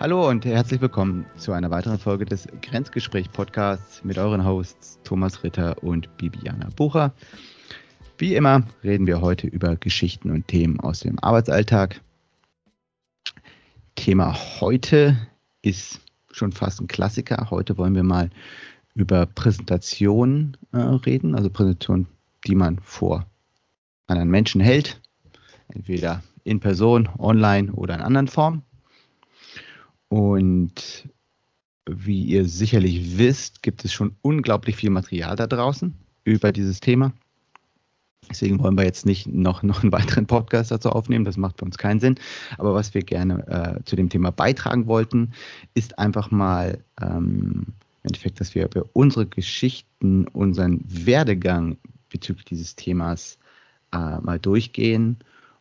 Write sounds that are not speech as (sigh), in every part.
Hallo und herzlich willkommen zu einer weiteren Folge des Grenzgespräch-Podcasts mit euren Hosts Thomas Ritter und Bibiana Bucher. Wie immer reden wir heute über Geschichten und Themen aus dem Arbeitsalltag. Thema heute ist schon fast ein Klassiker. Heute wollen wir mal über Präsentationen äh, reden, also Präsentationen, die man vor anderen Menschen hält, entweder in Person, online oder in anderen Formen. Und wie ihr sicherlich wisst, gibt es schon unglaublich viel Material da draußen über dieses Thema. Deswegen wollen wir jetzt nicht noch, noch einen weiteren Podcast dazu aufnehmen, das macht für uns keinen Sinn. Aber was wir gerne äh, zu dem Thema beitragen wollten, ist einfach mal ähm, im Endeffekt, dass wir über unsere Geschichten, unseren Werdegang bezüglich dieses Themas äh, mal durchgehen.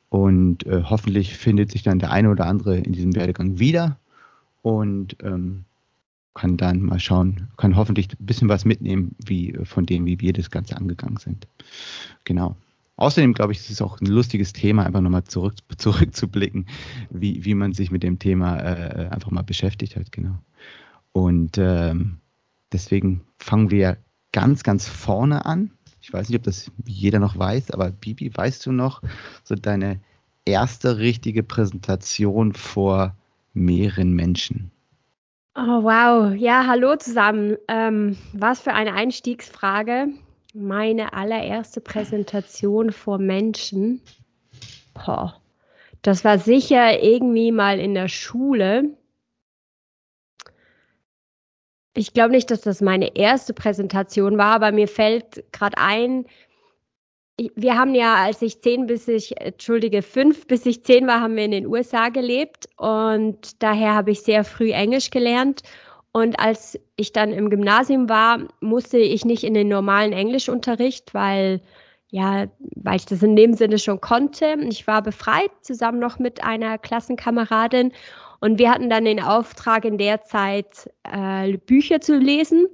Und äh, hoffentlich findet sich dann der eine oder andere in diesem Werdegang wieder und ähm, kann dann mal schauen, kann hoffentlich ein bisschen was mitnehmen, wie von dem, wie wir das Ganze angegangen sind. Genau. Außerdem glaube ich, es ist auch ein lustiges Thema, einfach nochmal zurück, (laughs) zurückzublicken, wie, wie man sich mit dem Thema äh, einfach mal beschäftigt hat, genau. Und ähm, deswegen fangen wir ganz, ganz vorne an. Ich weiß nicht, ob das jeder noch weiß, aber Bibi, weißt du noch so deine erste richtige Präsentation vor mehreren Menschen. Oh, wow. Ja, hallo zusammen. Ähm, was für eine Einstiegsfrage. Meine allererste Präsentation vor Menschen. Boah. Das war sicher irgendwie mal in der Schule. Ich glaube nicht, dass das meine erste Präsentation war, aber mir fällt gerade ein, wir haben ja, als ich zehn bis ich, entschuldige, fünf bis ich zehn war, haben wir in den USA gelebt und daher habe ich sehr früh Englisch gelernt. Und als ich dann im Gymnasium war, musste ich nicht in den normalen Englischunterricht, weil ja, weil ich das in dem Sinne schon konnte. Ich war befreit, zusammen noch mit einer Klassenkameradin. Und wir hatten dann den Auftrag, in der Zeit äh, Bücher zu lesen.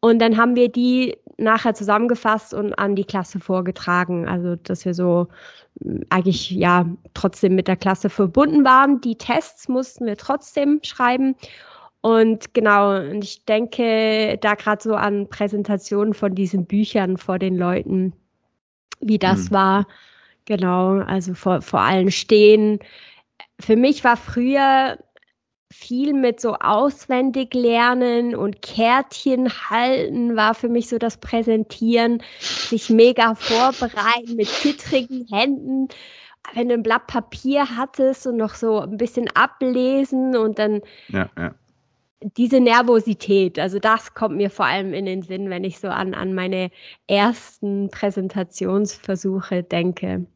Und dann haben wir die nachher zusammengefasst und an die Klasse vorgetragen. Also, dass wir so mm, eigentlich ja trotzdem mit der Klasse verbunden waren. Die Tests mussten wir trotzdem schreiben. Und genau, und ich denke da gerade so an Präsentationen von diesen Büchern vor den Leuten, wie das mhm. war. Genau, also vor, vor allen stehen. Für mich war früher viel mit so auswendig lernen und Kärtchen halten war für mich so das Präsentieren, sich mega vorbereiten mit zittrigen Händen. Wenn du ein Blatt Papier hattest und noch so ein bisschen ablesen und dann ja, ja. diese Nervosität, also das kommt mir vor allem in den Sinn, wenn ich so an, an meine ersten Präsentationsversuche denke.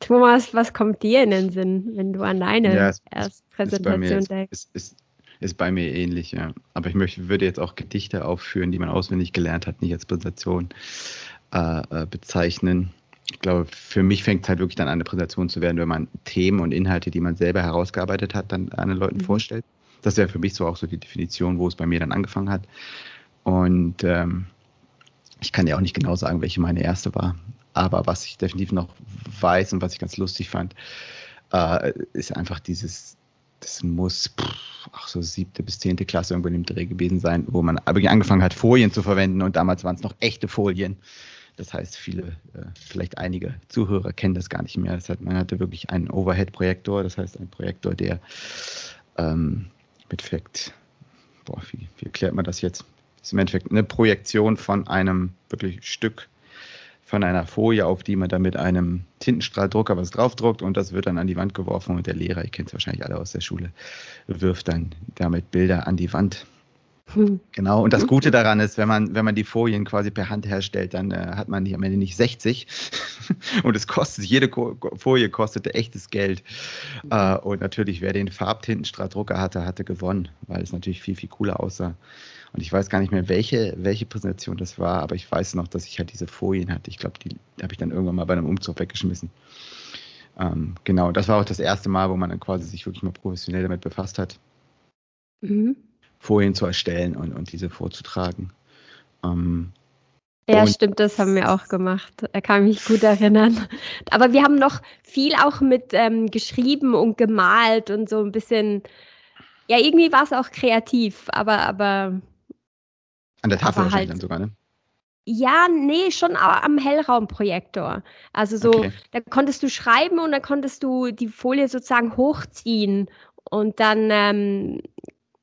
Thomas, was kommt dir in den Sinn, wenn du an deine ja, es, Präsentation denkst? Ist, ist, ist, bei mir ähnlich, ja. Aber ich möchte, würde jetzt auch Gedichte aufführen, die man auswendig gelernt hat, nicht als Präsentation äh, äh bezeichnen. Ich glaube, für mich fängt es halt wirklich dann an, eine Präsentation zu werden, wenn man Themen und Inhalte, die man selber herausgearbeitet hat, dann anderen Leuten mhm. vorstellt. Das wäre für mich so auch so die Definition, wo es bei mir dann angefangen hat. Und ähm, ich kann ja auch nicht genau sagen, welche meine erste war. Aber was ich definitiv noch weiß und was ich ganz lustig fand, äh, ist einfach dieses, das muss pff, auch so siebte bis zehnte Klasse irgendwo in dem Dreh gewesen sein, wo man angefangen hat, Folien zu verwenden und damals waren es noch echte Folien. Das heißt, viele, äh, vielleicht einige Zuhörer kennen das gar nicht mehr. Das heißt, man hatte wirklich einen Overhead-Projektor, das heißt, ein Projektor, der ähm, mit Effekt, boah, wie, wie erklärt man das jetzt? Das ist im Endeffekt eine Projektion von einem wirklich Stück von einer Folie, auf die man dann mit einem Tintenstrahldrucker was draufdruckt und das wird dann an die Wand geworfen und der Lehrer, ihr kennt es wahrscheinlich alle aus der Schule, wirft dann damit Bilder an die Wand. Hm. Genau, und das Gute daran ist, wenn man, wenn man die Folien quasi per Hand herstellt, dann äh, hat man die am Ende nicht 60 (laughs) und es kostet, jede Folie kostete echtes Geld. Äh, und natürlich, wer den Farbtintenstrahldrucker hatte, hatte gewonnen, weil es natürlich viel, viel cooler aussah. Und ich weiß gar nicht mehr, welche, welche Präsentation das war, aber ich weiß noch, dass ich halt diese Folien hatte. Ich glaube, die habe ich dann irgendwann mal bei einem Umzug weggeschmissen. Ähm, genau, das war auch das erste Mal, wo man dann quasi sich wirklich mal professionell damit befasst hat, mhm. Folien zu erstellen und, und diese vorzutragen. Ähm, ja, stimmt, das haben wir auch gemacht. Da kann ich mich gut erinnern. Aber wir haben noch viel auch mit ähm, geschrieben und gemalt und so ein bisschen ja, irgendwie war es auch kreativ, aber, aber. An der Tafel wahrscheinlich halt, dann sogar, ne? Ja, nee, schon am Hellraumprojektor. Also so, okay. da konntest du schreiben und dann konntest du die Folie sozusagen hochziehen und dann, ähm,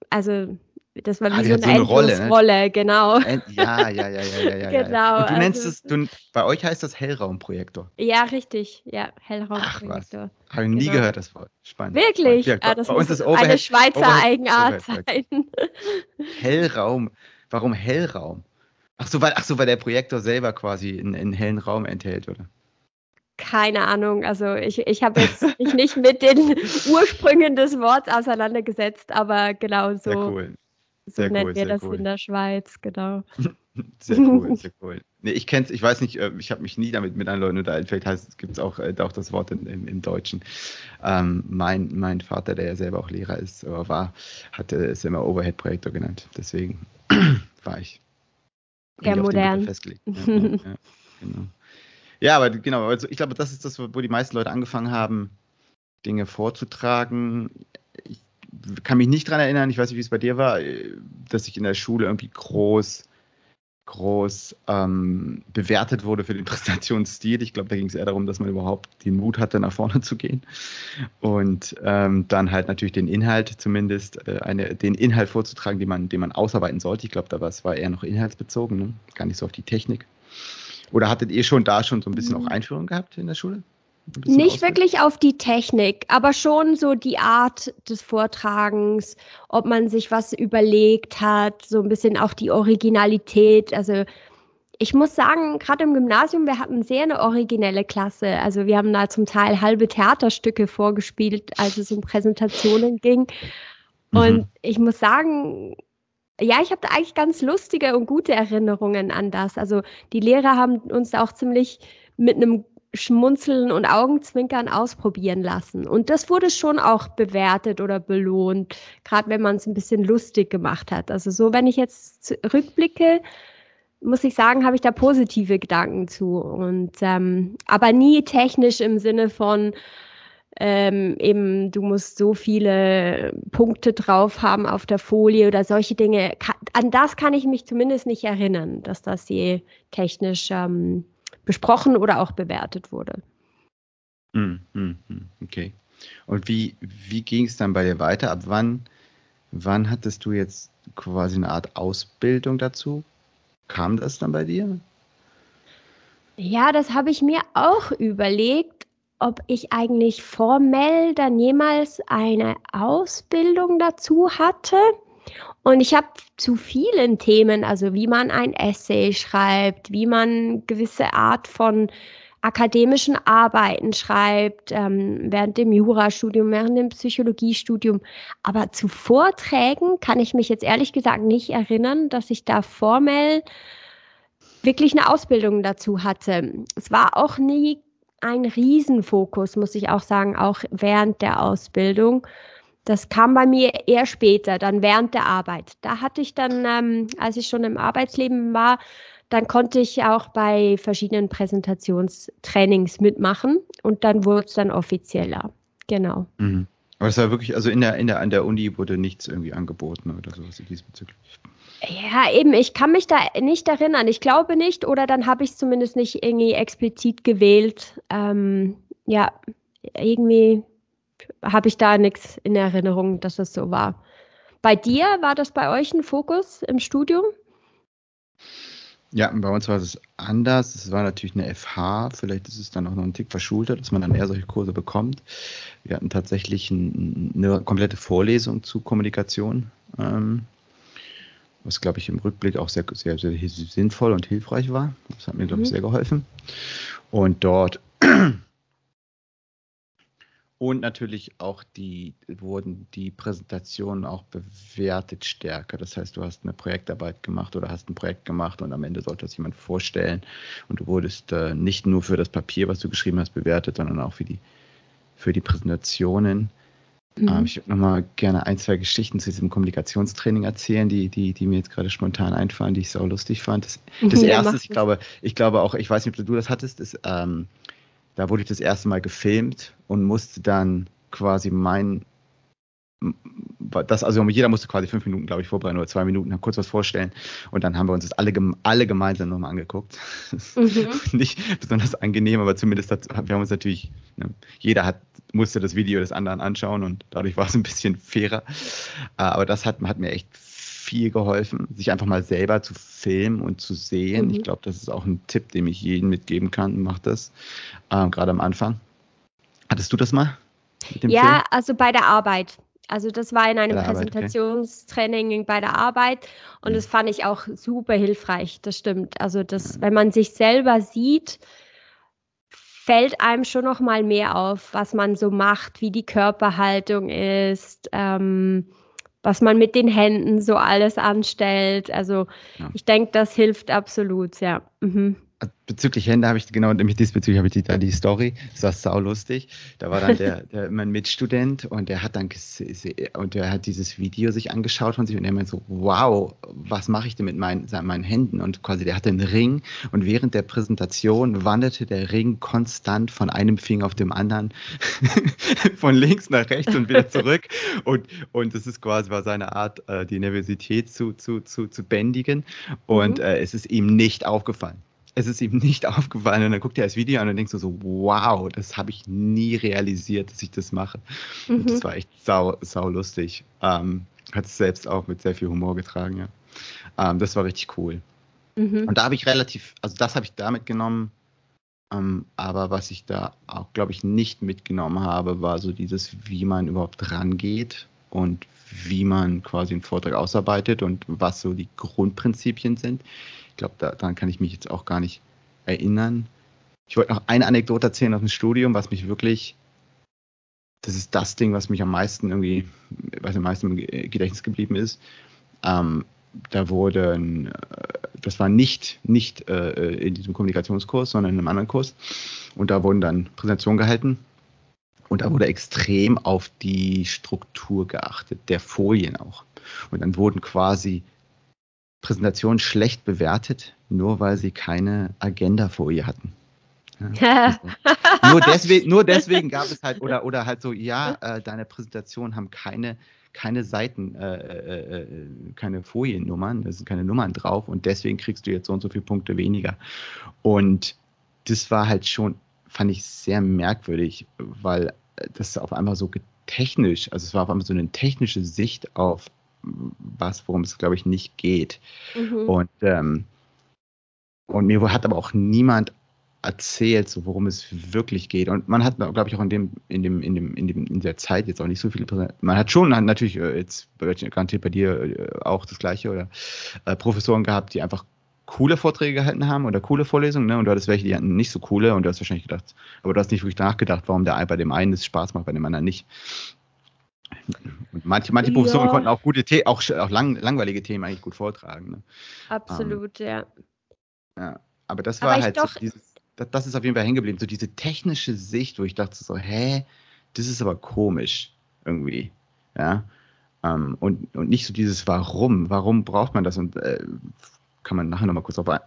also das war wie ah, so eine, so eine Rolle, ne? Rolle, genau. Ja, ja, ja, ja, ja, ja. (laughs) genau. Und du nennst also, es, du, bei euch heißt das Hellraumprojektor. Ja, richtig. Ja, Hellraumprojektor. Habe ich nie genau. gehört, das Wort. Spannend. Wirklich? Ja, ah, das bei uns ist Overhead, eine Schweizer Overhead, Eigenart sein. (laughs) Hellraum. Warum Hellraum? Ach so, weil, ach so, weil der Projektor selber quasi einen, einen hellen Raum enthält, oder? Keine Ahnung. Also ich, ich habe jetzt mich nicht mit den (laughs) Ursprüngen des Wortes auseinandergesetzt, aber genau so. Sehr cool. Sehr so nennen cool, wir das cool. in der Schweiz, genau. (laughs) sehr cool, (laughs) sehr cool. Nee, ich kenne ich weiß nicht, äh, ich habe mich nie damit mit anderen Leuten unterhalten. Vielleicht heißt es, gibt es auch, äh, auch das Wort in, im, im Deutschen. Ähm, mein, mein Vater, der ja selber auch Lehrer ist, oder war, hatte es immer Overhead-Projektor genannt. Deswegen (clears throat) war ich. Ja, modern. Festgelegt. Ja, ja, ja, genau. ja, aber genau, also ich glaube, das ist das, wo die meisten Leute angefangen haben, Dinge vorzutragen. Ich kann mich nicht daran erinnern, ich weiß nicht, wie es bei dir war, dass ich in der Schule irgendwie groß, groß ähm, bewertet wurde für den (laughs) Präsentationsstil. Ich glaube, da ging es eher darum, dass man überhaupt den Mut hatte, nach vorne zu gehen. Und ähm, dann halt natürlich den Inhalt zumindest, äh, eine, den Inhalt vorzutragen, den man, den man ausarbeiten sollte. Ich glaube, da war es war eher noch inhaltsbezogen, ne? gar nicht so auf die Technik. Oder hattet ihr schon da schon so ein bisschen mhm. auch Einführung gehabt in der Schule? Nicht wirklich auf die Technik, aber schon so die Art des Vortragens, ob man sich was überlegt hat, so ein bisschen auch die Originalität. Also ich muss sagen, gerade im Gymnasium, wir hatten sehr eine originelle Klasse. Also wir haben da zum Teil halbe Theaterstücke vorgespielt, als es um Präsentationen ging. Mhm. Und mhm. ich muss sagen, ja, ich habe da eigentlich ganz lustige und gute Erinnerungen an das. Also die Lehrer haben uns auch ziemlich mit einem Schmunzeln und Augenzwinkern ausprobieren lassen. Und das wurde schon auch bewertet oder belohnt, gerade wenn man es ein bisschen lustig gemacht hat. Also so, wenn ich jetzt rückblicke, muss ich sagen, habe ich da positive Gedanken zu. Und ähm, aber nie technisch im Sinne von ähm, eben, du musst so viele Punkte drauf haben auf der Folie oder solche Dinge. An das kann ich mich zumindest nicht erinnern, dass das je technisch ähm, besprochen oder auch bewertet wurde. Hm, hm, hm, okay. Und wie, wie ging es dann bei dir weiter? Ab wann, wann hattest du jetzt quasi eine Art Ausbildung dazu? Kam das dann bei dir? Ja, das habe ich mir auch überlegt, ob ich eigentlich formell dann jemals eine Ausbildung dazu hatte. Und ich habe zu vielen Themen, also wie man ein Essay schreibt, wie man gewisse Art von akademischen Arbeiten schreibt, ähm, während dem Jurastudium, während dem Psychologiestudium. Aber zu Vorträgen kann ich mich jetzt ehrlich gesagt nicht erinnern, dass ich da formell wirklich eine Ausbildung dazu hatte. Es war auch nie ein Riesenfokus, muss ich auch sagen, auch während der Ausbildung. Das kam bei mir eher später, dann während der Arbeit. Da hatte ich dann, ähm, als ich schon im Arbeitsleben war, dann konnte ich auch bei verschiedenen Präsentationstrainings mitmachen und dann wurde es dann offizieller. Genau. Mhm. Aber es war wirklich, also in der, in der, an der Uni wurde nichts irgendwie angeboten oder sowas diesbezüglich. Ja, eben, ich kann mich da nicht erinnern. Ich glaube nicht, oder dann habe ich es zumindest nicht irgendwie explizit gewählt. Ähm, ja, irgendwie habe ich da nichts in Erinnerung, dass das so war. Bei dir war das bei euch ein Fokus im Studium? Ja, bei uns war es anders. Es war natürlich eine FH, vielleicht ist es dann auch noch ein Tick verschulter, dass man dann eher solche Kurse bekommt. Wir hatten tatsächlich ein, eine komplette Vorlesung zu Kommunikation, ähm, was, glaube ich, im Rückblick auch sehr, sehr, sehr sinnvoll und hilfreich war. Das hat mir, glaube ich, mhm. sehr geholfen. Und dort und natürlich auch die wurden die Präsentationen auch bewertet stärker. Das heißt, du hast eine Projektarbeit gemacht oder hast ein Projekt gemacht und am Ende sollte das jemand vorstellen. Und du wurdest äh, nicht nur für das Papier, was du geschrieben hast, bewertet, sondern auch für die, für die Präsentationen. Mhm. Ähm, ich würde nochmal gerne ein, zwei Geschichten zu diesem Kommunikationstraining erzählen, die, die, die mir jetzt gerade spontan einfallen, die ich so lustig fand. Das, (laughs) das ja, erste, ich glaube, ich glaube auch, ich weiß nicht, ob du das hattest, ist, ähm, da wurde ich das erste Mal gefilmt und musste dann quasi mein das, also jeder musste quasi fünf Minuten, glaube ich, vorbereiten oder zwei Minuten, dann kurz was vorstellen. Und dann haben wir uns das alle, alle gemeinsam nochmal angeguckt. (laughs) Mhm. (laughs) Nicht besonders angenehm, aber zumindest hat, wir haben uns natürlich, ne, jeder hat, musste das Video des anderen anschauen und dadurch war es ein bisschen fairer. Äh, aber das hat, hat mir echt viel geholfen, sich einfach mal selber zu filmen und zu sehen. Mhm. Ich glaube, das ist auch ein Tipp, den ich jedem mitgeben kann. Mach das, äh, gerade am Anfang. Hattest du das mal? ja, Film? also bei der Arbeit. Also das war in einem bei Präsentationstraining okay. bei der Arbeit und mhm. das fand ich auch super hilfreich, das stimmt. Also das, wenn man sich selber sieht, fällt einem schon noch mal mehr auf, was man so macht, wie die Körperhaltung ist, ähm, was man mit den Händen so alles anstellt. Also ja. ich denke, das hilft absolut, ja. Mhm bezüglich Hände habe ich genau, nämlich diesbezüglich habe ich die, da die Story, das war saulustig. Da war dann der, der mein Mitstudent und der hat dann und der hat dieses Video sich angeschaut von sich und er meinte so, wow, was mache ich denn mit meinen, meinen Händen? Und quasi der hatte einen Ring und während der Präsentation wanderte der Ring konstant von einem Finger auf dem anderen, (laughs) von links nach rechts und wieder zurück. Und, und das ist quasi war seine Art, äh, die Nervosität zu, zu, zu, zu bändigen. Und mhm. äh, es ist ihm nicht aufgefallen es ist ihm nicht (laughs) aufgefallen und dann guckt er das Video an und denkt so, so wow, das habe ich nie realisiert, dass ich das mache. Mhm. Das war echt sau, sau lustig. Ähm, hat es selbst auch mit sehr viel Humor getragen, ja. Ähm, das war richtig cool. Mhm. Und da habe ich relativ, also das habe ich da mitgenommen, ähm, aber was ich da auch, glaube ich, nicht mitgenommen habe, war so dieses, wie man überhaupt rangeht und wie man quasi einen Vortrag ausarbeitet und was so die Grundprinzipien sind. Ich glaube, da, daran kann ich mich jetzt auch gar nicht erinnern. Ich wollte noch eine Anekdote erzählen aus dem Studium, was mich wirklich, das ist das Ding, was mich am meisten irgendwie, was am meisten im Gedächtnis geblieben ist. Ähm, da wurde, ein, äh, das war nicht, nicht äh, in diesem Kommunikationskurs, sondern in einem anderen Kurs. Und da wurden dann Präsentationen gehalten. Und da wurde extrem auf die Struktur geachtet, der Folien auch. Und dann wurden quasi Präsentation schlecht bewertet, nur weil sie keine Agenda-Folie hatten. Ja, (laughs) also nur, deswegen, nur deswegen gab es halt, oder, oder halt so, ja, äh, deine Präsentationen haben keine, keine Seiten, äh, äh, äh, keine Foliennummern, da sind keine Nummern drauf und deswegen kriegst du jetzt so und so viele Punkte weniger. Und das war halt schon, fand ich sehr merkwürdig, weil das auf einmal so technisch, also es war auf einmal so eine technische Sicht auf was, worum es, glaube ich, nicht geht. Mhm. Und, ähm, und mir hat aber auch niemand erzählt, so worum es wirklich geht. Und man hat, glaube ich, auch in dem, in dem, in dem, in dem, in der Zeit jetzt auch nicht so viele Man hat schon natürlich äh, jetzt garantiert bei dir äh, auch das Gleiche oder äh, Professoren gehabt, die einfach coole Vorträge gehalten haben oder coole Vorlesungen, ne? Und du hattest welche, die hatten nicht so coole und du hast wahrscheinlich gedacht, aber du hast nicht wirklich nachgedacht, warum der bei dem einen es Spaß macht, bei dem anderen nicht. Und manche, manche Professoren ja. konnten auch gute The auch, auch lang, langweilige Themen eigentlich gut vortragen. Ne? Absolut, ähm, ja. Ja, aber das war aber halt doch, so dieses, das, das, ist auf jeden Fall hängen geblieben, so diese technische Sicht, wo ich dachte so, hä, das ist aber komisch irgendwie, ja. Ähm, und, und nicht so dieses Warum, warum braucht man das und äh, kann man nachher nochmal kurz auf äh,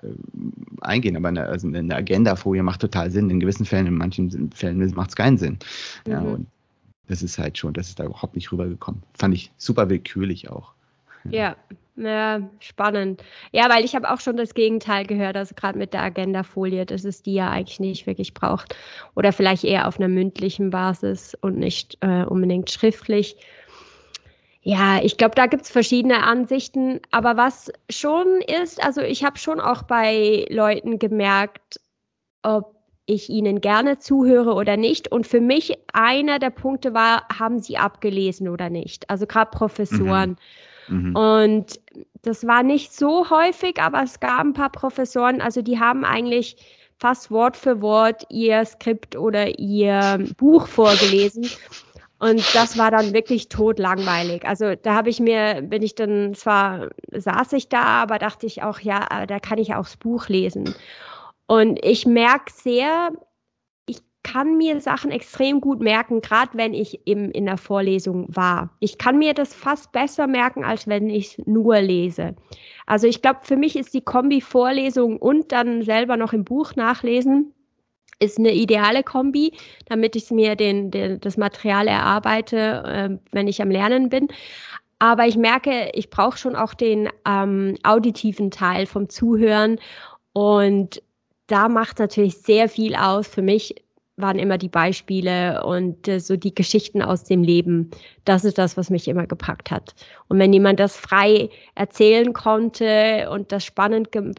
eingehen, aber eine, also eine Agenda-Folie macht total Sinn, in gewissen Fällen, in manchen Fällen macht es keinen Sinn. Mhm. Ja, und das ist halt schon, das ist da überhaupt nicht rübergekommen. Fand ich super willkürlich auch. Ja, ja, spannend. Ja, weil ich habe auch schon das Gegenteil gehört, also gerade mit der Agenda-Folie, dass es die ja eigentlich nicht wirklich braucht. Oder vielleicht eher auf einer mündlichen Basis und nicht äh, unbedingt schriftlich. Ja, ich glaube, da gibt es verschiedene Ansichten. Aber was schon ist, also ich habe schon auch bei Leuten gemerkt, ob ich ihnen gerne zuhöre oder nicht. Und für mich einer der Punkte war, haben sie abgelesen oder nicht? Also gerade Professoren. Mhm. Mhm. Und das war nicht so häufig, aber es gab ein paar Professoren, also die haben eigentlich fast Wort für Wort ihr Skript oder ihr Buch vorgelesen. Und das war dann wirklich totlangweilig. Also da habe ich mir, bin ich dann, zwar saß ich da, aber dachte ich auch, ja, da kann ich auch das Buch lesen. Und ich merke sehr, ich kann mir Sachen extrem gut merken, gerade wenn ich eben in der Vorlesung war. Ich kann mir das fast besser merken, als wenn ich nur lese. Also ich glaube, für mich ist die Kombi Vorlesung und dann selber noch im Buch nachlesen ist eine ideale Kombi, damit ich mir den, den, das Material erarbeite, äh, wenn ich am Lernen bin. Aber ich merke, ich brauche schon auch den ähm, auditiven Teil vom Zuhören. Und da macht natürlich sehr viel aus. Für mich waren immer die Beispiele und äh, so die Geschichten aus dem Leben. Das ist das, was mich immer gepackt hat. Und wenn jemand das frei erzählen konnte und das spannend ge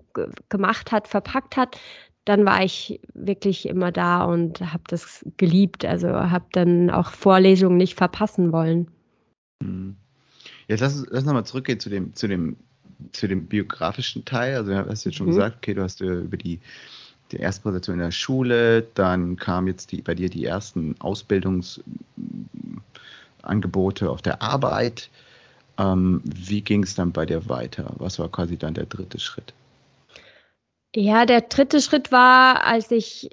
gemacht hat, verpackt hat, dann war ich wirklich immer da und habe das geliebt. Also habe dann auch Vorlesungen nicht verpassen wollen. Hm. Jetzt lass uns, lass nochmal zurückgehen zu dem, zu, dem, zu dem biografischen Teil. Also du hast jetzt schon mhm. gesagt, okay, du hast über die, die erste Position in der Schule, dann kam jetzt die, bei dir die ersten Ausbildungsangebote auf der Arbeit. Ähm, wie ging es dann bei dir weiter? Was war quasi dann der dritte Schritt? Ja, der dritte Schritt war, als ich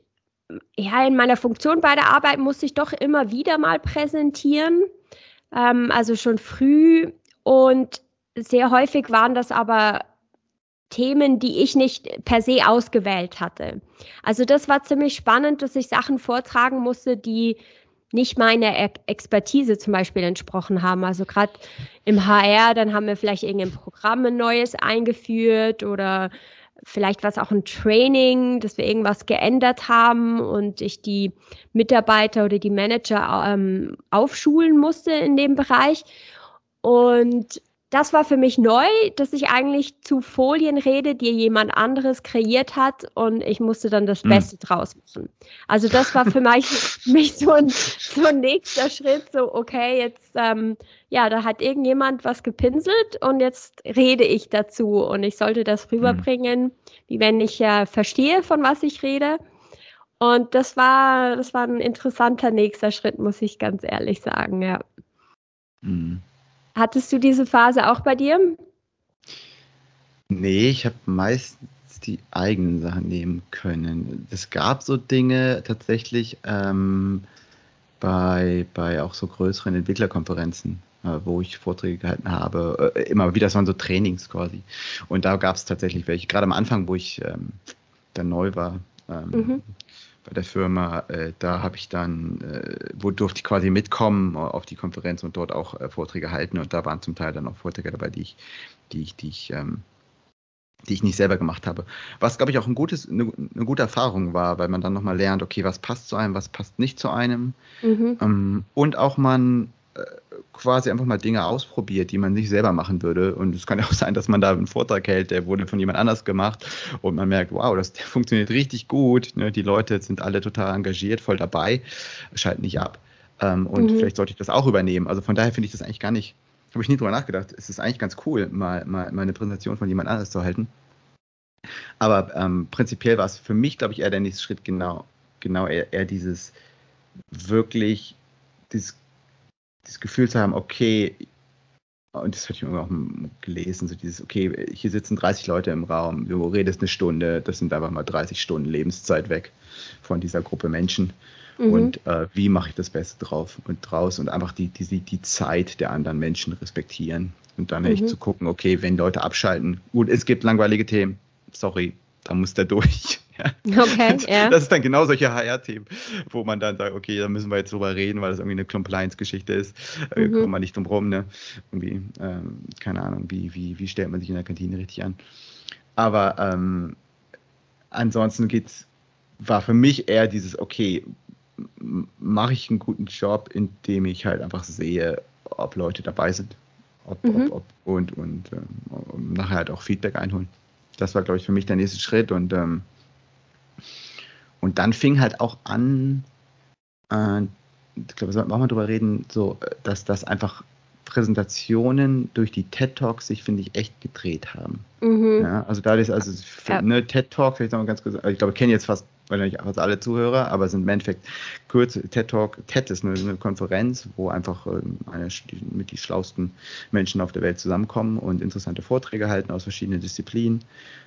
ja in meiner Funktion bei der Arbeit musste ich doch immer wieder mal präsentieren. Ähm, also schon früh und sehr häufig waren das aber Themen, die ich nicht per se ausgewählt hatte. Also das war ziemlich spannend, dass ich Sachen vortragen musste, die nicht meiner Expertise zum Beispiel entsprochen haben. Also gerade im HR, dann haben wir vielleicht irgendein Programm ein neues eingeführt oder vielleicht war es auch ein Training, dass wir irgendwas geändert haben und ich die Mitarbeiter oder die Manager ähm, aufschulen musste in dem Bereich. Und das war für mich neu, dass ich eigentlich zu Folien rede, die jemand anderes kreiert hat und ich musste dann das hm. Beste mhm. draus machen. Also das war für mich, (laughs) mich so, ein, so ein nächster Schritt, so okay, jetzt, ähm, ja, da hat irgendjemand was gepinselt und jetzt rede ich dazu und ich sollte das hm. rüberbringen, mhm. wie wenn ich ja verstehe, von was ich rede. Und das war, das war ein interessanter nächster Schritt, muss ich ganz ehrlich sagen, ja. Mhm. Hattest du diese Phase auch bei dir? Nee, ich habe meistens die eigenen Sachen nehmen können. Es gab so Dinge tatsächlich ähm, bei, bei auch so größeren Entwicklerkonferenzen, äh, wo ich Vorträge gehalten habe. Äh, immer wieder, das waren so Trainings quasi. Und da gab es tatsächlich welche, gerade am Anfang, wo ich ähm, dann neu war. Ähm, mhm bei der Firma. Äh, da habe ich dann, äh, wo durfte ich quasi mitkommen auf die Konferenz und dort auch äh, Vorträge halten. Und da waren zum Teil dann auch Vorträge dabei, die ich, die ich, die ich, ähm, die ich nicht selber gemacht habe. Was, glaube ich, auch ein gutes, eine, eine, gute Erfahrung war, weil man dann nochmal lernt, okay, was passt zu einem, was passt nicht zu einem. Mhm. Ähm, und auch man quasi einfach mal Dinge ausprobiert, die man nicht selber machen würde. Und es kann ja auch sein, dass man da einen Vortrag hält, der wurde von jemand anders gemacht und man merkt, wow, das der funktioniert richtig gut. Ne? Die Leute sind alle total engagiert, voll dabei, schalten nicht ab. Ähm, und mhm. vielleicht sollte ich das auch übernehmen. Also von daher finde ich das eigentlich gar nicht, habe ich nie drüber nachgedacht. Es ist eigentlich ganz cool, mal, mal, mal eine Präsentation von jemand anders zu halten. Aber ähm, prinzipiell war es für mich, glaube ich, eher der nächste Schritt, genau, genau eher, eher dieses wirklich, dieses das Gefühl zu haben, okay, und das hatte ich auch gelesen, so dieses, okay, hier sitzen 30 Leute im Raum, du redest eine Stunde, das sind einfach mal 30 Stunden Lebenszeit weg von dieser Gruppe Menschen. Mhm. Und äh, wie mache ich das Beste drauf und draus und einfach die, die, die Zeit der anderen Menschen respektieren und dann mhm. echt zu gucken, okay, wenn Leute abschalten, gut, es gibt langweilige Themen, sorry, da muss der (laughs) durch. Ja. Okay, (laughs) ja. Das ist dann genau solche HR-Themen, wo man dann sagt, okay, da müssen wir jetzt drüber reden, weil das irgendwie eine Compliance-Geschichte ist. Mhm. kommt man nicht drum rum, ne? Irgendwie, ähm, keine Ahnung, wie, wie, wie stellt man sich in der Kantine richtig an. Aber ähm, ansonsten geht's, war für mich eher dieses, okay, mache ich einen guten Job, indem ich halt einfach sehe, ob Leute dabei sind. Ob, mhm. ob, ob, und und ähm, nachher halt auch Feedback einholen das war, glaube ich, für mich der nächste Schritt. Und, ähm, und dann fing halt auch an, äh, ich glaube, wir sollten auch mal drüber reden, so, dass das einfach Präsentationen durch die TED Talks sich, finde ich, echt gedreht haben. Mhm. Ja, also da ist also für, ja. ne, TED Talk, vielleicht noch mal ganz kurz, also ich glaube, ich kenne jetzt fast wahrscheinlich fast alle Zuhörer, aber es sind im Endeffekt kurz TED Talk. TED ist eine, eine Konferenz, wo einfach ähm, eine, mit die schlausten Menschen auf der Welt zusammenkommen und interessante Vorträge halten aus verschiedenen Disziplinen.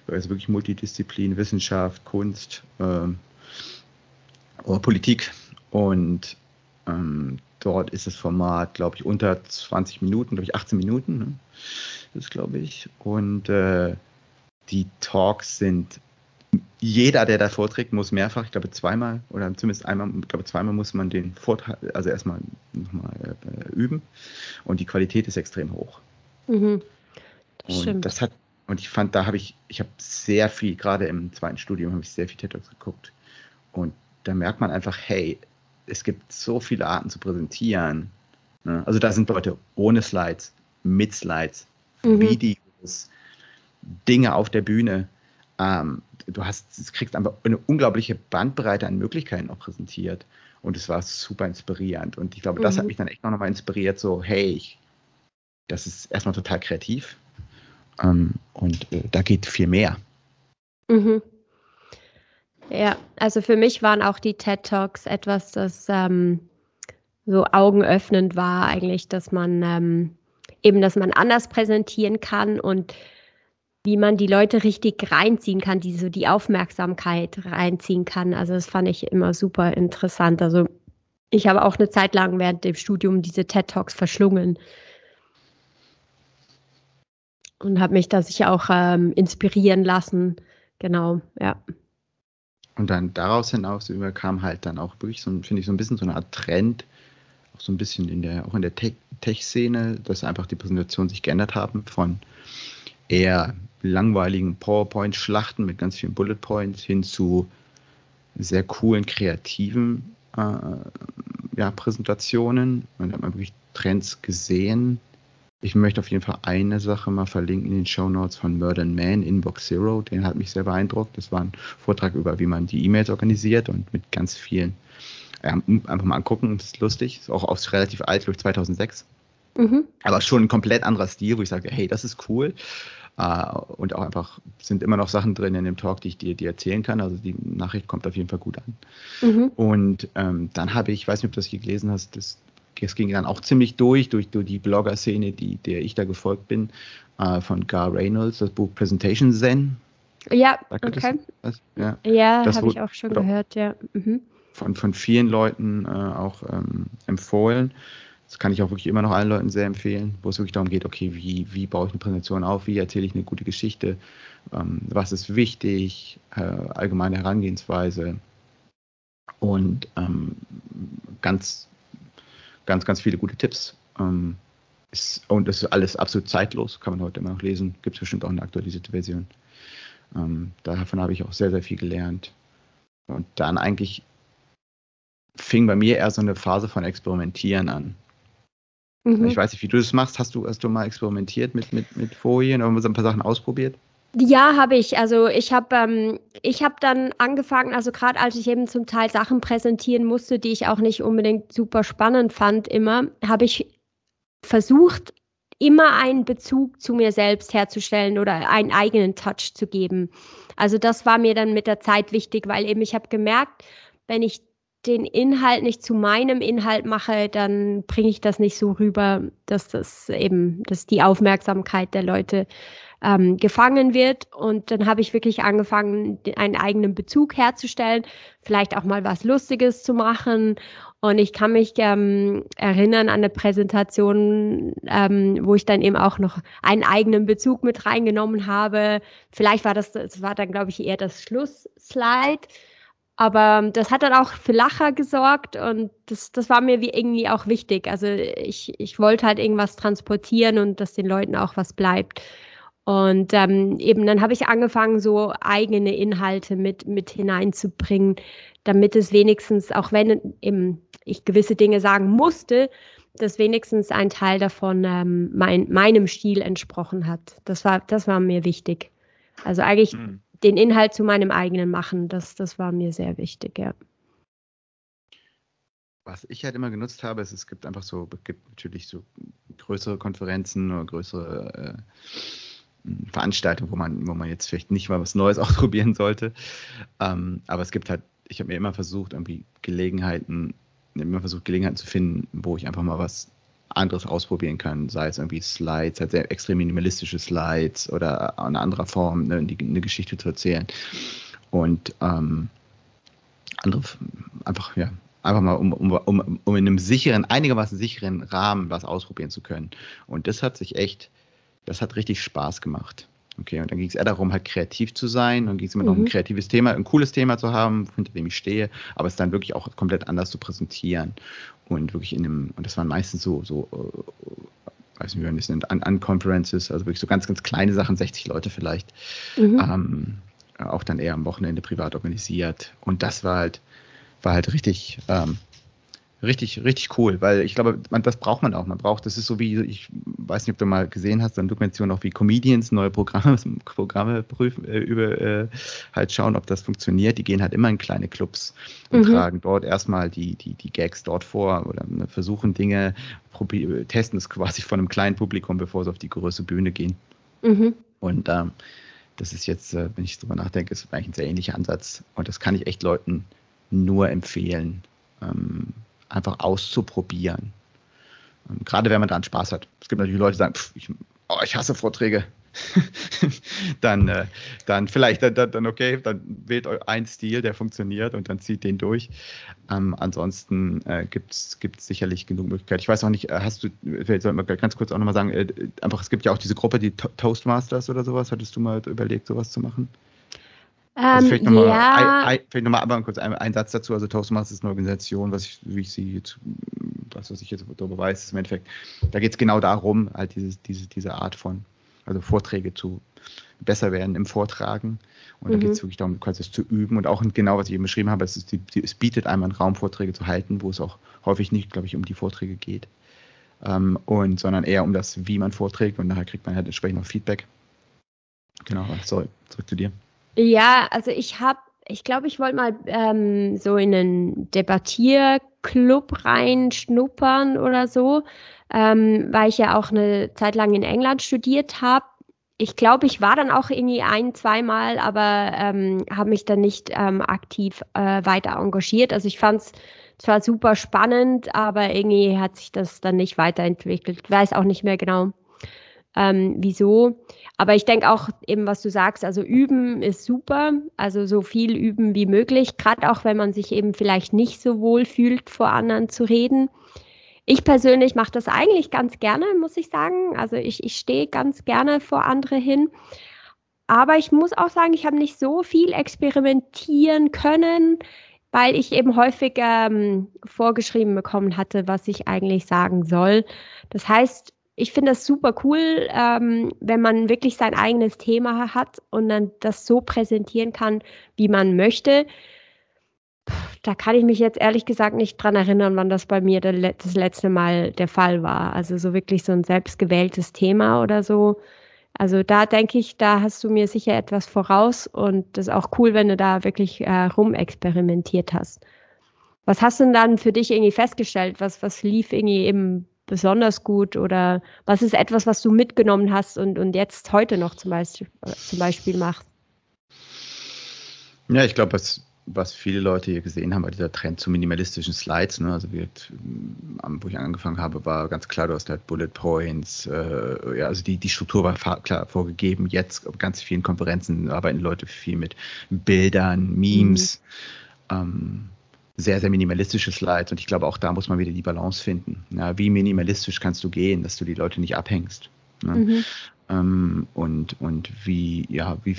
Also wirklich Multidisziplin, Wissenschaft, Kunst, ähm, oder Politik. Und ähm, dort ist das Format, glaube ich, unter 20 Minuten, glaube ich, 18 Minuten. Ne? Das glaube ich. Und äh, die Talks sind jeder, der da vorträgt, muss mehrfach, ich glaube zweimal oder zumindest einmal, ich glaube zweimal muss man den Vortrag, also erstmal nochmal äh, üben und die Qualität ist extrem hoch. Mhm. Das und stimmt. das hat, und ich fand, da habe ich, ich habe sehr viel, gerade im zweiten Studium habe ich sehr viel TED Talks geguckt und da merkt man einfach, hey, es gibt so viele Arten zu präsentieren. Ne? Also da sind Leute ohne Slides, mit Slides, mhm. Videos, Dinge auf der Bühne. Ähm, du hast, kriegst einfach eine unglaubliche Bandbreite an Möglichkeiten auch präsentiert. Und es war super inspirierend. Und ich glaube, mhm. das hat mhm. mich dann echt noch mal inspiriert, so, hey, ich, das ist erstmal total kreativ. Ähm, und äh, da geht viel mehr. Mhm. Ja, also für mich waren auch die TED Talks etwas, das ähm, so augenöffnend war, eigentlich, dass man ähm, eben, dass man anders präsentieren kann und wie man die Leute richtig reinziehen kann, die so die Aufmerksamkeit reinziehen kann. Also das fand ich immer super interessant. Also ich habe auch eine Zeit lang während dem Studium diese TED Talks verschlungen und habe mich da sicher auch ähm, inspirieren lassen. Genau, ja. Und dann daraus hinaus überkam halt dann auch wirklich so, finde ich, so ein bisschen so eine Art Trend, auch so ein bisschen in der, auch in der Tech-Szene, dass einfach die Präsentationen sich geändert haben von eher langweiligen PowerPoint-Schlachten mit ganz vielen Bullet Points hin zu sehr coolen, kreativen äh, ja, Präsentationen. Und da hat man wirklich Trends gesehen. Ich möchte auf jeden Fall eine Sache mal verlinken in den Show Notes von Murder Man, Inbox Zero. Den hat mich sehr beeindruckt. Das war ein Vortrag über, wie man die E-Mails organisiert und mit ganz vielen. Ja, einfach mal angucken, das ist lustig. Ist auch, auch relativ alt, glaube ich, 2006. Mhm. Aber schon ein komplett anderer Stil, wo ich sage, hey, das ist cool. Uh, und auch einfach sind immer noch Sachen drin in dem Talk, die ich dir, dir erzählen kann. Also die Nachricht kommt auf jeden Fall gut an. Mhm. Und ähm, dann habe ich, ich weiß nicht, ob du das hier gelesen hast, das, das ging dann auch ziemlich durch, durch, durch die Blogger-Szene, die, der ich da gefolgt bin, uh, von Gar Reynolds, das Buch Presentation Zen. Ja, okay. Das, ja, ja habe ich auch schon gehört, ja. Mhm. Von, von vielen Leuten uh, auch ähm, empfohlen. Das kann ich auch wirklich immer noch allen Leuten sehr empfehlen, wo es wirklich darum geht, okay, wie, wie baue ich eine Präsentation auf, wie erzähle ich eine gute Geschichte, ähm, was ist wichtig, äh, allgemeine Herangehensweise und ähm, ganz, ganz, ganz viele gute Tipps. Ähm, ist, und das ist alles absolut zeitlos, kann man heute immer noch lesen, gibt es bestimmt auch eine aktualisierte Version. Ähm, davon habe ich auch sehr, sehr viel gelernt. Und dann eigentlich fing bei mir eher so eine Phase von Experimentieren an. Mhm. Ich weiß nicht, wie du das machst. Hast du, hast du mal experimentiert mit, mit, mit Folien oder ein paar Sachen ausprobiert? Ja, habe ich. Also ich habe ähm, ich habe dann angefangen, also gerade als ich eben zum Teil Sachen präsentieren musste, die ich auch nicht unbedingt super spannend fand, immer habe ich versucht, immer einen Bezug zu mir selbst herzustellen oder einen eigenen Touch zu geben. Also das war mir dann mit der Zeit wichtig, weil eben ich habe gemerkt, wenn ich den Inhalt nicht zu meinem Inhalt mache, dann bringe ich das nicht so rüber, dass das eben, dass die Aufmerksamkeit der Leute ähm, gefangen wird. Und dann habe ich wirklich angefangen, einen eigenen Bezug herzustellen, vielleicht auch mal was Lustiges zu machen. Und ich kann mich ähm, erinnern an eine Präsentation, ähm, wo ich dann eben auch noch einen eigenen Bezug mit reingenommen habe. Vielleicht war das, das war dann, glaube ich, eher das Schlussslide aber das hat dann auch für Lacher gesorgt und das, das war mir wie irgendwie auch wichtig. Also ich, ich wollte halt irgendwas transportieren und dass den Leuten auch was bleibt. Und ähm, eben dann habe ich angefangen, so eigene Inhalte mit, mit hineinzubringen, damit es wenigstens, auch wenn eben ich gewisse Dinge sagen musste, dass wenigstens ein Teil davon ähm, mein, meinem Stil entsprochen hat. Das war, das war mir wichtig. Also eigentlich mhm den Inhalt zu meinem eigenen machen. Das, das war mir sehr wichtig, ja. Was ich halt immer genutzt habe, ist, es gibt einfach so, es gibt natürlich so größere Konferenzen oder größere äh, Veranstaltungen, wo man, wo man jetzt vielleicht nicht mal was Neues (laughs) ausprobieren sollte. Ähm, aber es gibt halt, ich habe mir immer versucht, irgendwie Gelegenheiten, immer versucht, Gelegenheiten zu finden, wo ich einfach mal was anderes ausprobieren kann, sei es irgendwie Slides, halt sehr extrem minimalistische Slides oder in anderer Form ne, die, eine Geschichte zu erzählen. Und ähm, andere einfach, ja, einfach mal, um, um, um, um in einem sicheren, einigermaßen sicheren Rahmen was ausprobieren zu können. Und das hat sich echt, das hat richtig Spaß gemacht. Okay, und dann ging es eher darum, halt kreativ zu sein. Dann ging es immer mhm. noch um ein kreatives Thema, ein cooles Thema zu haben, hinter dem ich stehe, aber es dann wirklich auch komplett anders zu präsentieren. Und wirklich in einem, und das waren meistens so, so äh, weiß nicht, wie man das nennt, an, an Conferences, also wirklich so ganz, ganz kleine Sachen, 60 Leute vielleicht. Mhm. Ähm, auch dann eher am Wochenende privat organisiert. Und das war halt, war halt richtig, ähm, richtig, richtig cool, weil ich glaube, man, das braucht man auch. Man braucht, das ist so wie, ich weiß nicht, ob du mal gesehen hast, dann Dokumentation auch wie Comedians neue Programme, (laughs) Programme prüfen, äh, über äh, halt schauen, ob das funktioniert. Die gehen halt immer in kleine Clubs und mhm. tragen dort erstmal die, die, die Gags dort vor oder ne, versuchen Dinge, testen es quasi von einem kleinen Publikum, bevor sie auf die größere Bühne gehen. Mhm. Und ähm, das ist jetzt, äh, wenn ich drüber nachdenke, ist eigentlich ein sehr ähnlicher Ansatz. Und das kann ich echt Leuten nur empfehlen. Ähm, einfach auszuprobieren. Ähm, gerade wenn man daran Spaß hat. Es gibt natürlich Leute, die sagen, pff, ich, oh, ich hasse Vorträge. (laughs) dann, äh, dann vielleicht dann, dann, okay, dann wählt euch einen Stil, der funktioniert und dann zieht den durch. Ähm, ansonsten äh, gibt es sicherlich genug Möglichkeiten. Ich weiß auch nicht, äh, hast du, vielleicht sollten wir ganz kurz auch nochmal sagen, äh, einfach, es gibt ja auch diese Gruppe, die Toastmasters oder sowas. Hattest du mal überlegt, sowas zu machen? Also vielleicht nochmal ja. ein, vielleicht noch mal kurz einen, einen Satz dazu. Also Toastmasters ist eine Organisation, was ich, wie ich sie jetzt, was, was ich jetzt darüber weiß, ist im Endeffekt, da geht es genau darum, halt dieses, diese, diese Art von, also Vorträge zu besser werden im Vortragen. Und mhm. da geht es wirklich darum, quasi das zu üben und auch genau, was ich eben beschrieben habe, es, ist, es bietet einem einen Raum, Vorträge zu halten, wo es auch häufig nicht, glaube ich, um die Vorträge geht. Ähm, und sondern eher um das, wie man vorträgt und nachher kriegt man halt entsprechend noch Feedback. Genau, sorry, zurück zu dir. Ja, also ich habe, ich glaube, ich wollte mal ähm, so in einen Debattierclub reinschnuppern oder so, ähm, weil ich ja auch eine Zeit lang in England studiert habe. Ich glaube, ich war dann auch irgendwie ein, zweimal, aber ähm, habe mich dann nicht ähm, aktiv äh, weiter engagiert. Also ich fand es zwar super spannend, aber irgendwie hat sich das dann nicht weiterentwickelt. Weiß auch nicht mehr genau, ähm, wieso. Aber ich denke auch eben, was du sagst, also üben ist super, also so viel üben wie möglich, gerade auch wenn man sich eben vielleicht nicht so wohl fühlt, vor anderen zu reden. Ich persönlich mache das eigentlich ganz gerne, muss ich sagen. Also ich, ich stehe ganz gerne vor andere hin. Aber ich muss auch sagen, ich habe nicht so viel experimentieren können, weil ich eben häufig ähm, vorgeschrieben bekommen hatte, was ich eigentlich sagen soll. Das heißt, ich finde das super cool, ähm, wenn man wirklich sein eigenes Thema hat und dann das so präsentieren kann, wie man möchte. Da kann ich mich jetzt ehrlich gesagt nicht dran erinnern, wann das bei mir das letzte Mal der Fall war. Also so wirklich so ein selbstgewähltes Thema oder so. Also da denke ich, da hast du mir sicher etwas voraus und das ist auch cool, wenn du da wirklich äh, rumexperimentiert hast. Was hast du denn dann für dich irgendwie festgestellt? Was, was lief irgendwie eben besonders gut oder was ist etwas, was du mitgenommen hast und, und jetzt heute noch zum Beispiel, zum Beispiel machst? Ja, ich glaube, was, was viele Leute hier gesehen haben, war dieser Trend zu minimalistischen Slides. Ne? Also, wie, wo ich angefangen habe, war ganz klar, du hast halt Bullet Points. Äh, ja, also die, die Struktur war klar vorgegeben. Jetzt auf ganz vielen Konferenzen arbeiten Leute viel mit Bildern, Memes. Mhm. Ähm, sehr, sehr minimalistische Slides und ich glaube, auch da muss man wieder die Balance finden. Ja, wie minimalistisch kannst du gehen, dass du die Leute nicht abhängst? Ne? Mhm. Ähm, und, und wie, ja, wie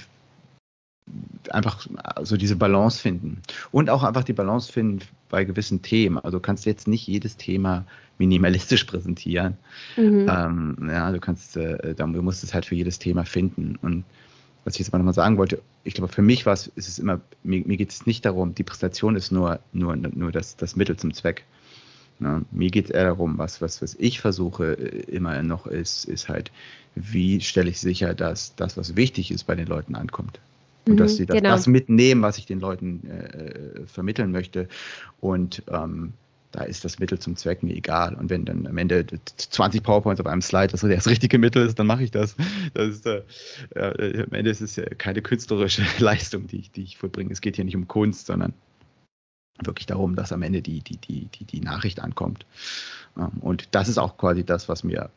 einfach so diese Balance finden. Und auch einfach die Balance finden bei gewissen Themen. Also du kannst jetzt nicht jedes Thema minimalistisch (laughs) präsentieren. Mhm. Ähm, ja, du kannst, äh, du musst es halt für jedes Thema finden. Und was ich jetzt mal nochmal sagen wollte, ich glaube, für mich war es, ist es immer, mir, mir geht es nicht darum, die Präsentation ist nur, nur, nur das, das Mittel zum Zweck. Ne? Mir geht es eher darum, was, was, was ich versuche äh, immer noch ist, ist halt, wie stelle ich sicher, dass das, was wichtig ist, bei den Leuten ankommt. Und mhm, dass sie das, genau. das, mitnehmen, was ich den Leuten äh, vermitteln möchte. Und ähm, da ist das Mittel zum Zweck mir egal. Und wenn dann am Ende 20 PowerPoints auf einem Slide das das richtige Mittel ist, dann mache ich das. das ist, äh, äh, am Ende ist es keine künstlerische (laughs) Leistung, die ich, die ich vollbringe. Es geht hier nicht um Kunst, sondern wirklich darum, dass am Ende die, die, die, die, die Nachricht ankommt. Ähm, und das ist auch quasi das, was mir,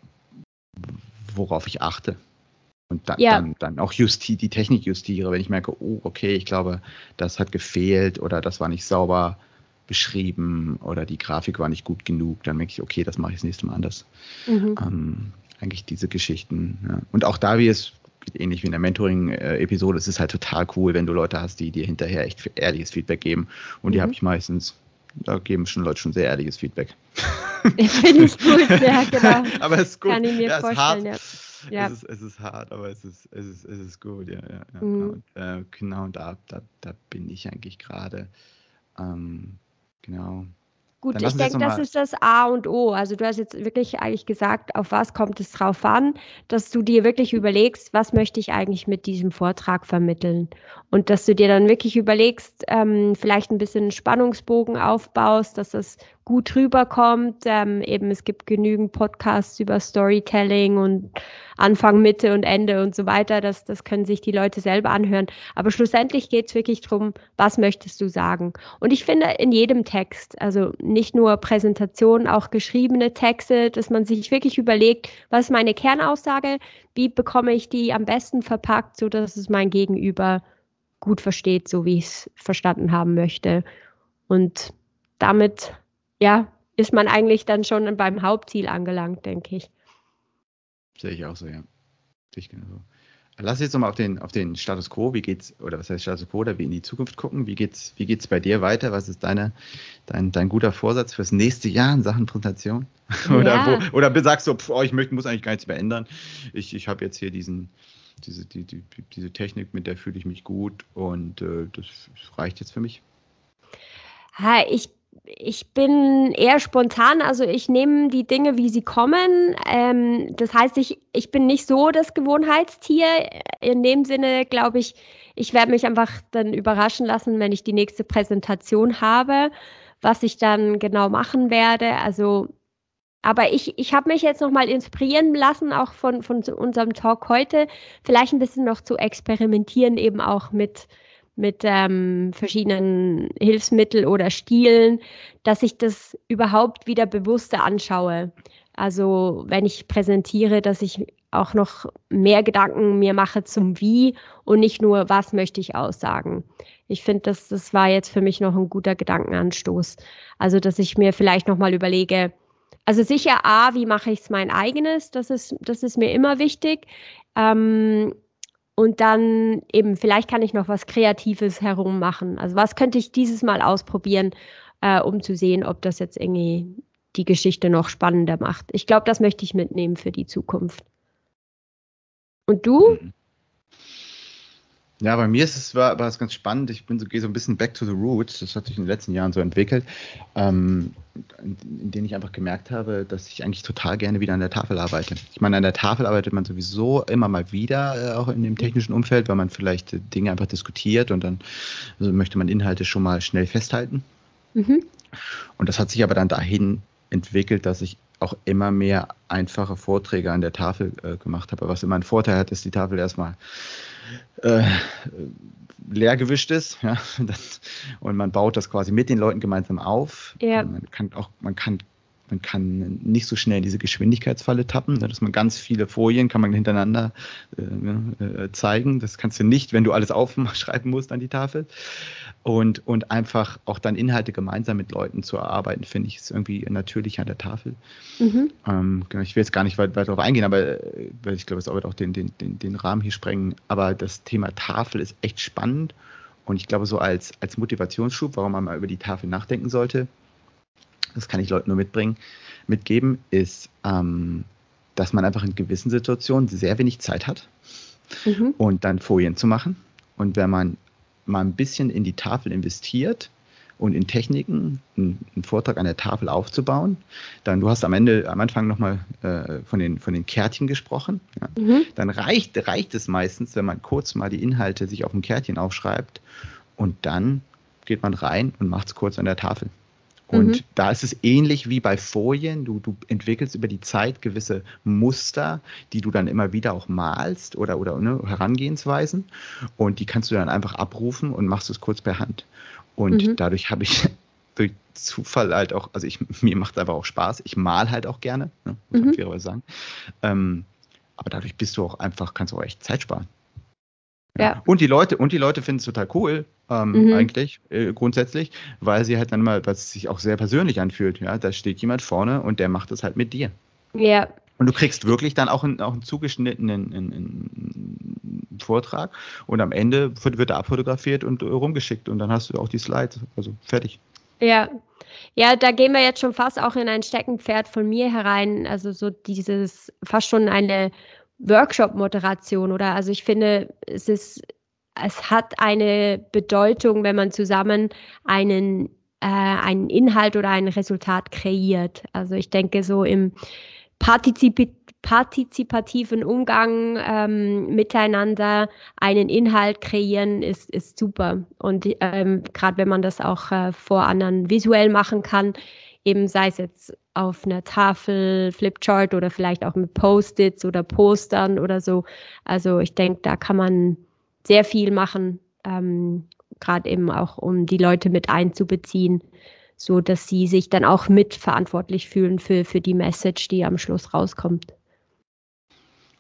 worauf ich achte. Und dann, ja. dann, dann auch justi die Technik justiere, wenn ich merke, oh, okay, ich glaube, das hat gefehlt oder das war nicht sauber beschrieben oder die Grafik war nicht gut genug, dann merke ich, okay, das mache ich das nächste Mal anders. Mhm. Ähm, eigentlich diese Geschichten. Ja. Und auch da, wie es ähnlich wie in der Mentoring-Episode, es ist halt total cool, wenn du Leute hast, die dir hinterher echt ehrliches Feedback geben. Und die mhm. habe ich meistens, da geben schon Leute schon sehr ehrliches Feedback. Finde (laughs) ich gut, ja, genau. (laughs) aber es ist gut. Kann ich mir ja, vorstellen, ja. Ja. Es, ist, es ist hart, aber es ist, es ist, es ist gut, ja. ja, ja. Mhm. Und, äh, genau, da, da, da bin ich eigentlich gerade. Ähm, genau. Gut, ich denke, das ist das A und O. Also du hast jetzt wirklich eigentlich gesagt, auf was kommt es drauf an, dass du dir wirklich überlegst, was möchte ich eigentlich mit diesem Vortrag vermitteln. Und dass du dir dann wirklich überlegst, ähm, vielleicht ein bisschen Spannungsbogen aufbaust, dass das gut rüberkommt. Ähm, eben es gibt genügend Podcasts über Storytelling und Anfang, Mitte und Ende und so weiter. Das, das können sich die Leute selber anhören. Aber schlussendlich geht es wirklich darum, was möchtest du sagen. Und ich finde in jedem Text, also nicht nur Präsentationen, auch geschriebene Texte, dass man sich wirklich überlegt, was ist meine Kernaussage, wie bekomme ich die am besten verpackt, so dass es mein Gegenüber gut versteht, so wie ich es verstanden haben möchte. Und damit, ja, ist man eigentlich dann schon beim Hauptziel angelangt, denke ich. Sehe ich auch so, ja. Sehe ich genau so. Lass jetzt nochmal auf den, auf den Status Quo, wie geht's, oder was heißt Status Quo, oder wie in die Zukunft gucken. Wie geht's, wie geht's bei dir weiter? Was ist deine, dein, dein guter Vorsatz fürs nächste Jahr in Sachen Präsentation? (laughs) Ja. oder, wo, oder sagst du, pf, oh, ich möchte, muss eigentlich gar nichts mehr ändern. Ich, ich habe jetzt hier diesen, diese, die, die, diese Technik, mit der fühle ich mich gut und äh, das reicht jetzt für mich. Ich ich bin eher spontan, also ich nehme die Dinge, wie sie kommen. Ähm, das heißt, ich, ich bin nicht so das Gewohnheitstier. In dem Sinne glaube ich, ich werde mich einfach dann überraschen lassen, wenn ich die nächste Präsentation habe, was ich dann genau machen werde. Also, aber ich, ich habe mich jetzt nochmal inspirieren lassen, auch von, von unserem Talk heute, vielleicht ein bisschen noch zu experimentieren, eben auch mit mit ähm, verschiedenen Hilfsmitteln oder Stilen, dass ich das überhaupt wieder bewusster anschaue. Also wenn ich präsentiere, dass ich auch noch mehr Gedanken mir mache zum Wie und nicht nur, was möchte ich aussagen. Ich finde, das, das war jetzt für mich noch ein guter Gedankenanstoß. Also, dass ich mir vielleicht nochmal überlege, also sicher A, wie mache ich es mein eigenes? Das ist, das ist mir immer wichtig. Ähm, und dann eben, vielleicht kann ich noch was Kreatives herummachen. Also was könnte ich dieses Mal ausprobieren, äh, um zu sehen, ob das jetzt irgendwie die Geschichte noch spannender macht. Ich glaube, das möchte ich mitnehmen für die Zukunft. Und du? Mhm. Ja, bei mir ist es war, war es ganz spannend. Ich bin so, gehe so ein bisschen back to the roots. Das hat sich in den letzten Jahren so entwickelt, ähm, in, in denen ich einfach gemerkt habe, dass ich eigentlich total gerne wieder an der Tafel arbeite. Ich meine, an der Tafel arbeitet man sowieso immer mal wieder, äh, auch in dem technischen Umfeld, weil man vielleicht äh, Dinge einfach diskutiert und dann also möchte man Inhalte schon mal schnell festhalten. Mhm. Und das hat sich aber dann dahin entwickelt, dass ich auch immer mehr einfache Vorträge an der Tafel äh, gemacht habe. Was immer einen Vorteil hat, ist die Tafel erstmal äh, leer gewischt ist. Ja, (laughs) das, und man baut das quasi mit den Leuten gemeinsam auf. Ja. Man kann auch, man kann man kann nicht so schnell diese Geschwindigkeitsfalle tappen, ne, dass man ganz viele Folien kann man hintereinander äh, ne, äh, zeigen. Das kannst du nicht, wenn du alles aufschreiben musst an die Tafel. Und, und einfach auch dann Inhalte gemeinsam mit Leuten zu erarbeiten, finde ich, ist irgendwie natürlich an der Tafel. Mhm. Ähm, genau, ich will jetzt gar nicht weit, weit darauf eingehen, aber äh, weil ich glaube, es wird auch den, den, den, den Rahmen hier sprengen. Aber das Thema Tafel ist echt spannend. Und ich glaube, so als, als Motivationsschub, warum man mal über die Tafel nachdenken sollte, das kann ich Leuten nur mitbringen, mitgeben, ist, ähm, dass man einfach in gewissen Situationen sehr wenig Zeit hat mhm. und dann Folien zu machen. Und wenn man mal ein bisschen in die Tafel investiert und in Techniken, einen, einen Vortrag an der Tafel aufzubauen, dann, du hast am Ende, am Anfang nochmal äh, von, den, von den Kärtchen gesprochen, ja, mhm. dann reicht, reicht es meistens, wenn man kurz mal die Inhalte sich auf ein Kärtchen aufschreibt und dann geht man rein und macht es kurz an der Tafel. Und mhm. da ist es ähnlich wie bei Folien. Du, du entwickelst über die Zeit gewisse Muster, die du dann immer wieder auch malst oder, oder ne, Herangehensweisen. Und die kannst du dann einfach abrufen und machst es kurz per Hand. Und mhm. dadurch habe ich (laughs) durch Zufall halt auch, also ich, (laughs) mir macht es einfach auch Spaß. Ich mal halt auch gerne, ne, muss man mhm. fairerweise sagen. Ähm, aber dadurch bist du auch einfach, kannst du auch echt Zeit sparen. Ja. Und die Leute, und die Leute finden es total cool, ähm, mhm. eigentlich, äh, grundsätzlich, weil sie halt dann mal, was sich auch sehr persönlich anfühlt, ja, da steht jemand vorne und der macht es halt mit dir. Ja, Und du kriegst wirklich dann auch einen, auch einen zugeschnittenen einen, einen Vortrag und am Ende wird, er abfotografiert und rumgeschickt und dann hast du auch die Slides, also fertig. Ja, ja, da gehen wir jetzt schon fast auch in ein Steckenpferd von mir herein, also so dieses fast schon eine Workshop-Moderation oder also ich finde, es ist, es hat eine Bedeutung, wenn man zusammen einen, äh, einen Inhalt oder ein Resultat kreiert. Also ich denke so im Partizip partizipativen Umgang ähm, miteinander einen Inhalt kreieren, ist, ist super. Und ähm, gerade wenn man das auch äh, vor anderen visuell machen kann, eben sei es jetzt auf einer Tafel, Flipchart oder vielleicht auch mit Post-its oder Postern oder so. Also ich denke, da kann man sehr viel machen, ähm, gerade eben auch um die Leute mit einzubeziehen so dass sie sich dann auch mitverantwortlich fühlen für, für die Message, die am Schluss rauskommt.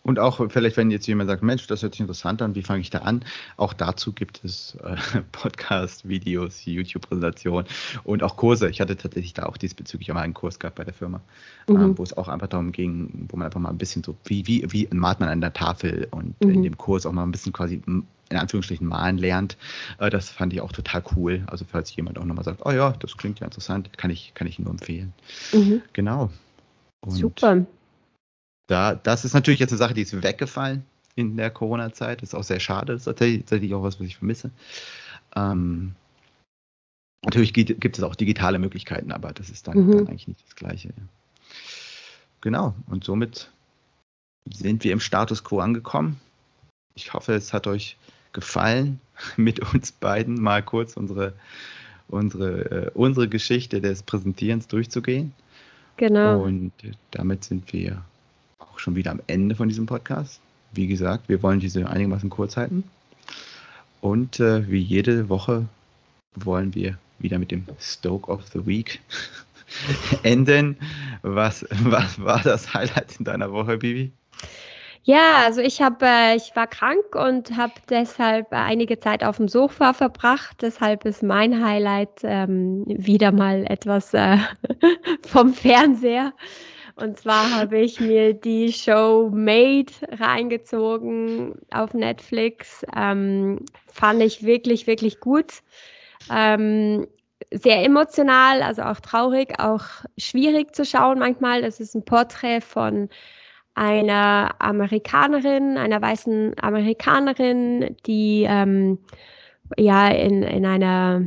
Und auch vielleicht, wenn jetzt jemand sagt, Mensch, das hört sich interessant an, wie fange ich da an? Auch dazu gibt es äh, (laughs) Podcasts, Videos, YouTube-Präsentationen und auch Kurse. Ich hatte tatsächlich da auch diesbezüglich einmal einen Kurs gehabt bei der Firma, mhm. ähm, wo es auch einfach darum ging, wo man einfach mal ein bisschen so, wie, wie, wie malt man an der Tafel und mhm. in dem Kurs auch mal ein bisschen quasi in Anführungsstrichen malen lernt. Äh, das fand ich auch total cool. Also falls jemand auch nochmal sagt, oh ja, das klingt ja interessant, kann ich, kann ich nur empfehlen. Mhm. Genau. Und Super. Da, das ist natürlich jetzt eine Sache, die ist weggefallen in der Corona-Zeit. Das ist auch sehr schade. Das ist tatsächlich auch was, was ich vermisse. Ähm, natürlich gibt, gibt, es auch digitale Möglichkeiten, aber das ist dann, mhm. dann eigentlich nicht das Gleiche. Genau. Und somit sind wir im Status quo angekommen. Ich hoffe, es hat euch gefallen, (laughs) mit uns beiden mal kurz unsere, unsere, äh, unsere Geschichte des Präsentierens durchzugehen. Genau. Und damit sind wir auch schon wieder am Ende von diesem Podcast. Wie gesagt, wir wollen diese einigermaßen kurz halten. Und äh, wie jede Woche wollen wir wieder mit dem Stoke of the Week (laughs) enden. Was, was war das Highlight in deiner Woche, Bibi? Ja, also ich habe, äh, ich war krank und habe deshalb einige Zeit auf dem Sofa verbracht. Deshalb ist mein Highlight ähm, wieder mal etwas äh, (laughs) vom Fernseher. Und zwar habe ich mir die Show Made reingezogen auf Netflix. Ähm, fand ich wirklich, wirklich gut. Ähm, sehr emotional, also auch traurig, auch schwierig zu schauen manchmal. Das ist ein Porträt von einer Amerikanerin, einer weißen Amerikanerin, die ähm, ja in, in einer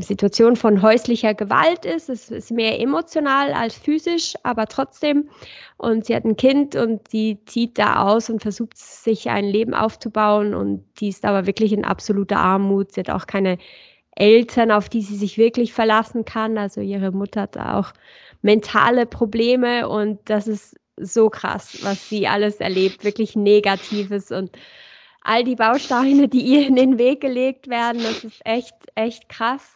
Situation von häuslicher Gewalt ist. Es ist mehr emotional als physisch, aber trotzdem. Und sie hat ein Kind und die zieht da aus und versucht sich ein Leben aufzubauen und die ist aber wirklich in absoluter Armut. Sie hat auch keine Eltern, auf die sie sich wirklich verlassen kann. Also ihre Mutter hat auch mentale Probleme und das ist so krass, was sie alles erlebt, wirklich Negatives und all die Bausteine, die ihr in den Weg gelegt werden, das ist echt, echt krass.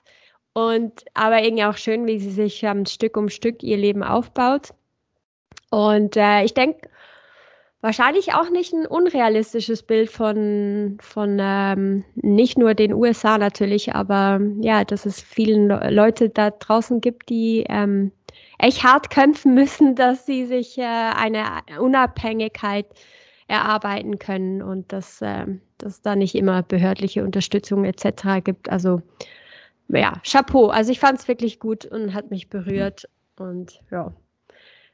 Und aber irgendwie auch schön, wie sie sich ähm, Stück um Stück ihr Leben aufbaut. Und äh, ich denke, wahrscheinlich auch nicht ein unrealistisches Bild von, von ähm, nicht nur den USA natürlich, aber ja, dass es vielen Leute da draußen gibt, die ähm, echt hart kämpfen (laughs) müssen, dass sie sich äh, eine Unabhängigkeit erarbeiten können und dass äh, es da nicht immer behördliche Unterstützung etc. gibt. Also ja, Chapeau. Also ich fand es wirklich gut und hat mich berührt und ja,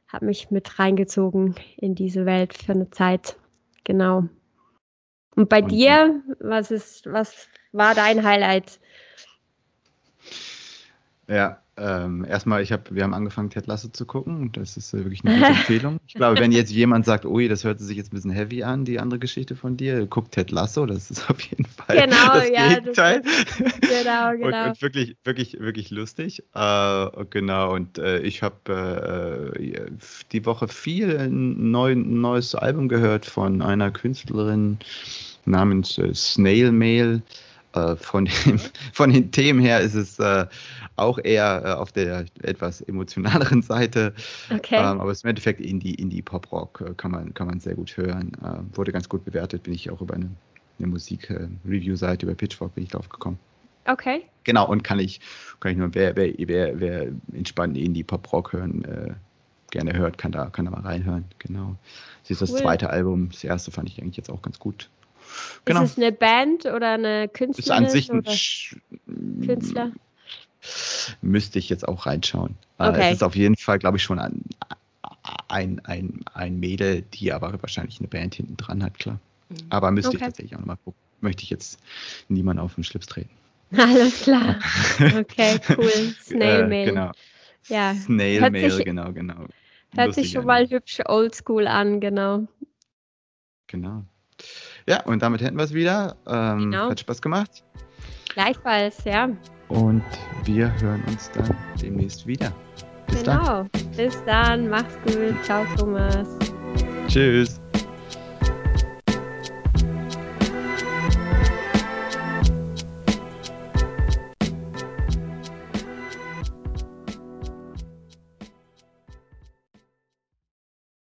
hat mich mit reingezogen in diese Welt für eine Zeit. Genau. Und bei und, dir, was ist, was war dein Highlight? Ja, ähm, erstmal, ich hab, wir haben angefangen, Ted Lasso zu gucken. Das ist äh, wirklich eine gute (laughs) Empfehlung. Ich glaube, wenn jetzt jemand sagt, ui, das hört sich jetzt ein bisschen heavy an, die andere Geschichte von dir, guckt Ted Lasso, das ist auf jeden Fall genau, das ja, Gegenteil. Das ist, genau, (laughs) genau. Und, und, wirklich, wirklich, wirklich lustig. Äh, genau, und äh, ich habe äh, die Woche viel neu, neues Album gehört von einer Künstlerin namens äh, Snail Mail. Äh, von, dem, (laughs) von den Themen her ist es äh, auch eher äh, auf der etwas emotionaleren Seite. Okay. Ähm, aber es ist im Endeffekt Indie, Indie Pop-Rock äh, kann, man, kann man sehr gut hören. Äh, wurde ganz gut bewertet, bin ich auch über eine, eine Musik-Review-Seite, über Pitchfork bin ich drauf gekommen. Okay. Genau, und kann ich, kann ich nur, wer, wer, wer, wer entspannt Indie Pop-Rock hören gerne hört, kann da, kann da mal reinhören. Genau. Sie ist das Cool. zweite Album. Das erste fand ich eigentlich jetzt auch ganz gut. Genau. Ist es eine Band oder eine Ist Künstlerin? an sich ein Sch- Künstler? Müsste ich jetzt auch reinschauen. Äh, Okay. Es ist auf jeden Fall, glaube ich, schon ein, ein, ein, ein Mädel, die aber wahrscheinlich eine Band hinten dran hat, klar. Aber müsste ich Okay. tatsächlich auch nochmal gucken. Möchte ich jetzt niemand auf den Schlips treten. (laughs) Alles klar. (laughs) Okay, cool. Snail Äh, Mail. Genau. Ja. Snail Hört Mail, sich- genau, genau. Hört Lustig sich schon mal hübsch oldschool an, genau. Genau. Ja, und damit hätten wir es wieder. Ähm, Genau. Hat Spaß gemacht. Gleichfalls, ja. Und wir hören uns dann demnächst wieder. Bis dann. genau. Bis dann. Mach's gut. Ciao, Thomas. Tschüss.